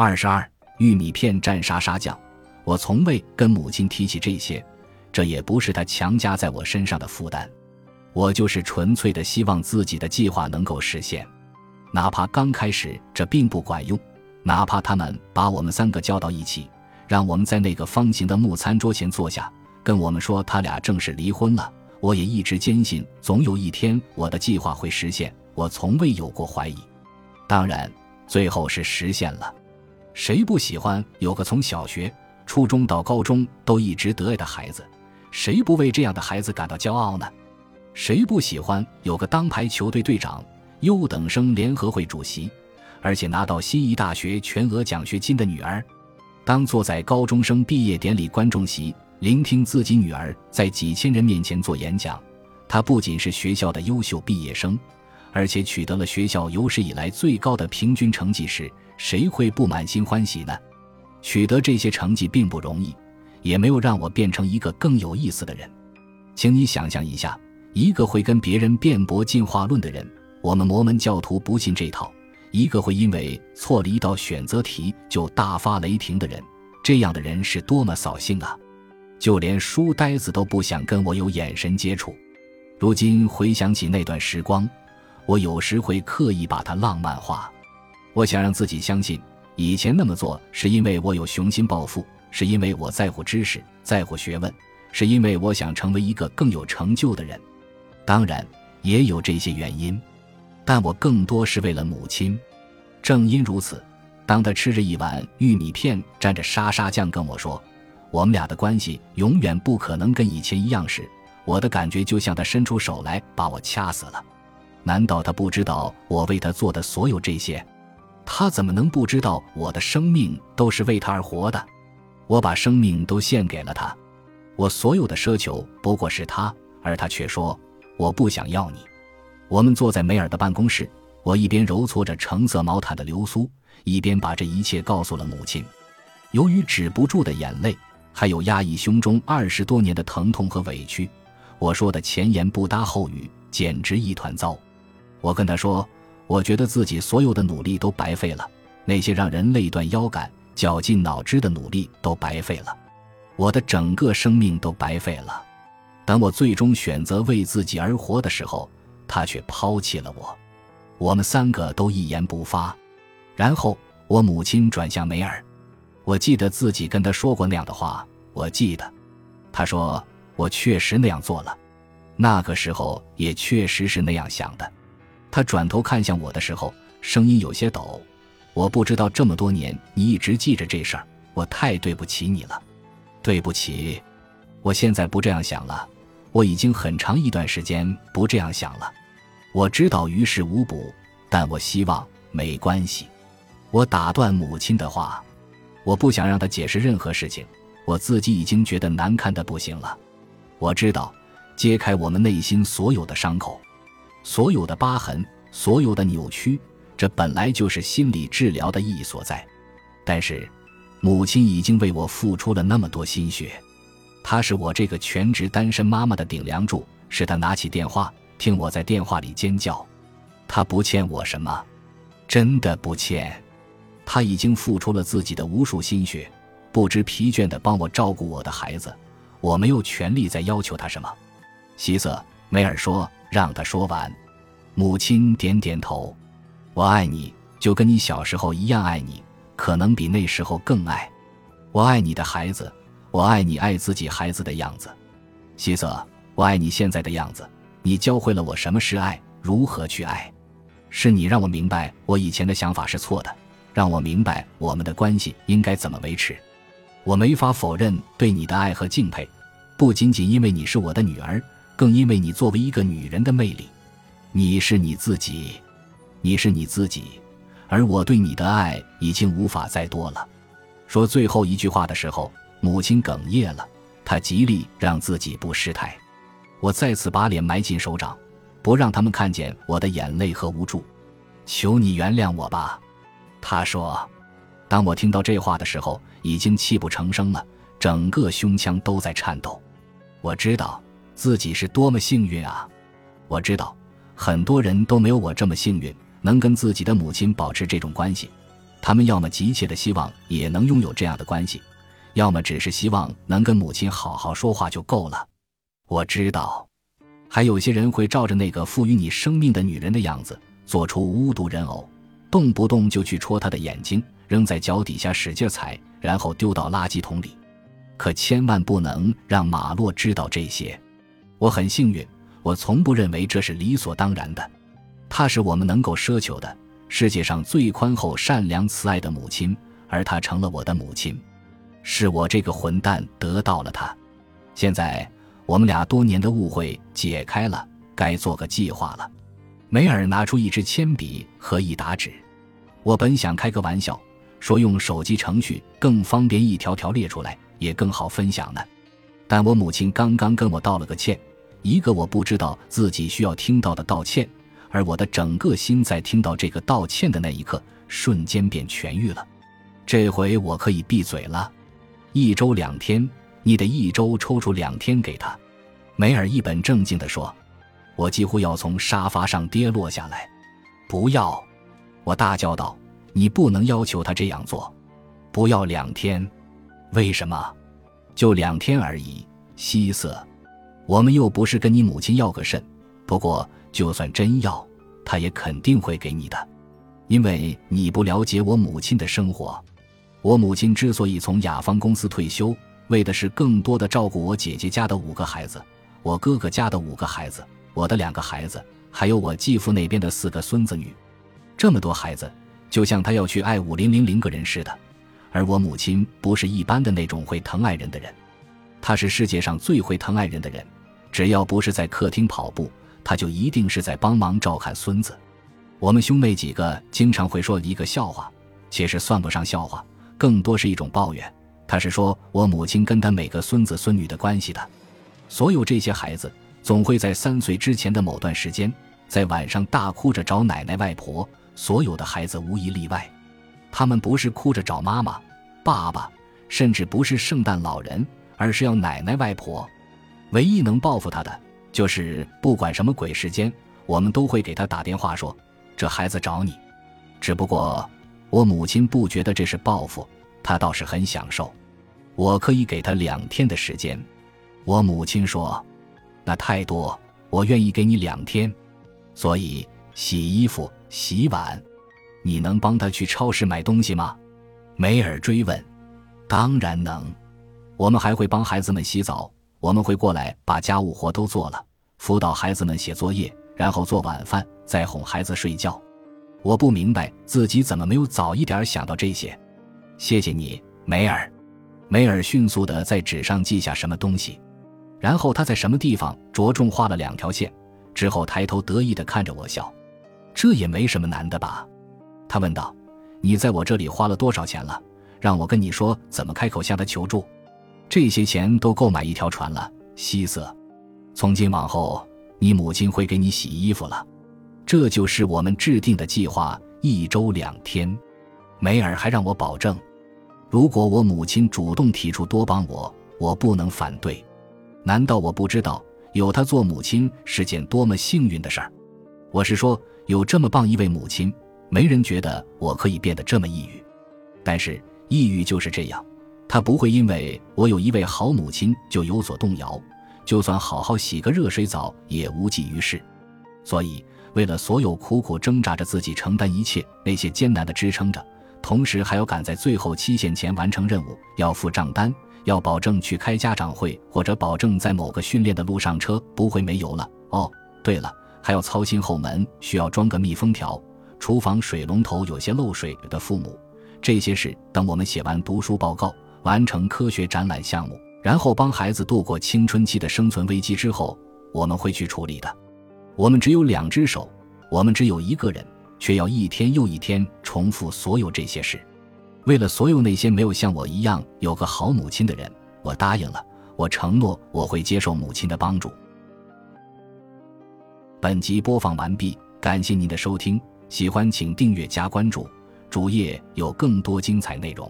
二十二，玉米片蘸沙沙酱。我从未跟母亲提起这些，这也不是她强加在我身上的负担。我就是纯粹的希望自己的计划能够实现，哪怕刚开始这并不管用，哪怕他们把我们三个叫到一起，让我们在那个方形的木餐桌前坐下，跟我们说他俩正式离婚了，我也一直坚信总有一天我的计划会实现。我从未有过怀疑，当然，最后是实现了。谁不喜欢有个从小学、初中到高中都一直得爱的孩子？谁不为这样的孩子感到骄傲呢？谁不喜欢有个当排球队队长、优等生联合会主席，而且拿到心仪大学全额奖学金的女儿？当坐在高中生毕业典礼观众席，聆听自己女儿在几千人面前做演讲，她不仅是学校的优秀毕业生。而且取得了学校有史以来最高的平均成绩时，谁会不满心欢喜呢？取得这些成绩并不容易，也没有让我变成一个更有意思的人。请你想象一下，一个会跟别人辩驳进化论的人，我们摩门教徒不信这套；一个会因为错了一道选择题就大发雷霆的人，这样的人是多么扫兴啊！就连书呆子都不想跟我有眼神接触。如今回想起那段时光。我有时会刻意把它浪漫化，我想让自己相信，以前那么做是因为我有雄心抱负，是因为我在乎知识，在乎学问，是因为我想成为一个更有成就的人。当然也有这些原因，但我更多是为了母亲。正因如此，当他吃着一碗玉米片，蘸着沙沙酱跟我说：“我们俩的关系永远不可能跟以前一样时，我的感觉就像他伸出手来把我掐死了。难道他不知道我为他做的所有这些？他怎么能不知道我的生命都是为他而活的？我把生命都献给了他，我所有的奢求不过是他，而他却说我不想要你。我们坐在梅尔的办公室，我一边揉搓着橙色毛毯的流苏，一边把这一切告诉了母亲。由于止不住的眼泪，还有压抑胸中二十多年的疼痛和委屈，我说的前言不搭后语，简直一团糟。我跟他说：“我觉得自己所有的努力都白费了，那些让人累断腰杆、绞尽脑汁的努力都白费了，我的整个生命都白费了。等我最终选择为自己而活的时候，他却抛弃了我。我们三个都一言不发。然后我母亲转向梅尔，我记得自己跟他说过那样的话。我记得，他说我确实那样做了，那个时候也确实是那样想的。”他转头看向我的时候，声音有些抖。我不知道这么多年你一直记着这事儿，我太对不起你了。对不起，我现在不这样想了。我已经很长一段时间不这样想了。我知道于事无补，但我希望没关系。我打断母亲的话，我不想让她解释任何事情。我自己已经觉得难堪的不行了。我知道，揭开我们内心所有的伤口。所有的疤痕，所有的扭曲，这本来就是心理治疗的意义所在。但是，母亲已经为我付出了那么多心血，她是我这个全职单身妈妈的顶梁柱。是她拿起电话，听我在电话里尖叫。她不欠我什么，真的不欠。她已经付出了自己的无数心血，不知疲倦地帮我照顾我的孩子。我没有权利再要求她什么。希瑟梅尔说。让他说完，母亲点点头。我爱你，就跟你小时候一样爱你，可能比那时候更爱。我爱你的孩子，我爱你爱自己孩子的样子。希瑟，我爱你现在的样子。你教会了我什么是爱，如何去爱。是你让我明白我以前的想法是错的，让我明白我们的关系应该怎么维持。我没法否认对你的爱和敬佩，不仅仅因为你是我的女儿。更因为你作为一个女人的魅力，你是你自己，你是你自己，而我对你的爱已经无法再多了。说最后一句话的时候，母亲哽咽了，她极力让自己不失态。我再次把脸埋进手掌，不让他们看见我的眼泪和无助。求你原谅我吧，他说。当我听到这话的时候，已经泣不成声了，整个胸腔都在颤抖。我知道。自己是多么幸运啊！我知道，很多人都没有我这么幸运，能跟自己的母亲保持这种关系。他们要么急切的希望也能拥有这样的关系，要么只是希望能跟母亲好好说话就够了。我知道，还有些人会照着那个赋予你生命的女人的样子，做出巫毒人偶，动不动就去戳她的眼睛，扔在脚底下使劲踩，然后丢到垃圾桶里。可千万不能让马洛知道这些。我很幸运，我从不认为这是理所当然的。她是我们能够奢求的世界上最宽厚、善良、慈爱的母亲，而她成了我的母亲。是我这个混蛋得到了她。现在。我们俩多年的误会解开了，该做个计划了。梅尔拿出一支铅笔和一沓纸。我本想开个玩笑，说用手机程序更方便一条条列出来，也更好分享呢。但我母亲刚刚跟我道了个歉，一个我不知道自己需要听到的道歉，而我的整个心在听到这个道歉的那一刻，瞬间便痊愈了。这回我可以闭嘴了。一周两天。你得一周抽出两天给他，梅尔一本正经地说：“我几乎要从沙发上跌落下来。”不要！我大叫道：“你不能要求他这样做！不要两天！为什么？就两天而已。”希瑟，我们又不是跟你母亲要个肾。不过，就算真要，他也肯定会给你的，因为你不了解我母亲的生活。我母亲之所以从雅芳公司退休。为的是更多的照顾我姐姐家的五个孩子，我哥哥家的五个孩子，我的两个孩子，还有我继父那边的四个孙子女，这么多孩子，就像他要去爱五零零零个人似的。而我母亲不是一般的那种会疼爱人的人，她是世界上最会疼爱人的人。只要不是在客厅跑步，他就一定是在帮忙照看孙子。我们兄妹几个经常会说一个笑话，其实算不上笑话，更多是一种抱怨。他是说我母亲跟他每个孙子孙女的关系的，所有这些孩子总会在三岁之前的某段时间，在晚上大哭着找奶奶外婆。所有的孩子无一例外，他们不是哭着找妈妈、爸爸，甚至不是圣诞老人，而是要奶奶外婆。唯一能报复他的，就是不管什么鬼时间，我们都会给他打电话说：“这孩子找你。”只不过我母亲不觉得这是报复。她倒是很享受，我可以给他两天的时间。我母亲说：“那太多，我愿意给你两天。所以洗衣服、洗碗，你能帮他去超市买东西吗？”梅尔追问。“当然能。我们还会帮孩子们洗澡，我们会过来把家务活都做了，辅导孩子们写作业，然后做晚饭，再哄孩子睡觉。我不明白自己怎么没有早一点想到这些。”谢谢你，梅尔。梅尔迅速地在纸上记下什么东西，然后他在什么地方着重画了两条线，之后抬头得意地看着我笑。这也没什么难的吧？他问道。你在我这里花了多少钱了？让我跟你说怎么开口向他求助。这些钱都够买一条船了，希瑟。从今往后，你母亲会给你洗衣服了。这就是我们制定的计划，一周两天。梅尔还让我保证。如果我母亲主动提出多帮我，我不能反对。难道我不知道有她做母亲是件多么幸运的事儿？我是说，有这么棒一位母亲，没人觉得我可以变得这么抑郁。但是抑郁就是这样，他不会因为我有一位好母亲就有所动摇。就算好好洗个热水澡也无济于事。所以，为了所有苦苦挣扎着自己承担一切那些艰难的支撑着。同时还要赶在最后期限前完成任务，要付账单，要保证去开家长会，或者保证在某个训练的路上车不会没油了。哦，对了，还要操心后门需要装个密封条，厨房水龙头有些漏水的父母。这些事等我们写完读书报告，完成科学展览项目，然后帮孩子度过青春期的生存危机之后，我们会去处理的。我们只有两只手，我们只有一个人。却要一天又一天重复所有这些事，为了所有那些没有像我一样有个好母亲的人，我答应了，我承诺我会接受母亲的帮助。本集播放完毕，感谢您的收听，喜欢请订阅加关注，主页有更多精彩内容。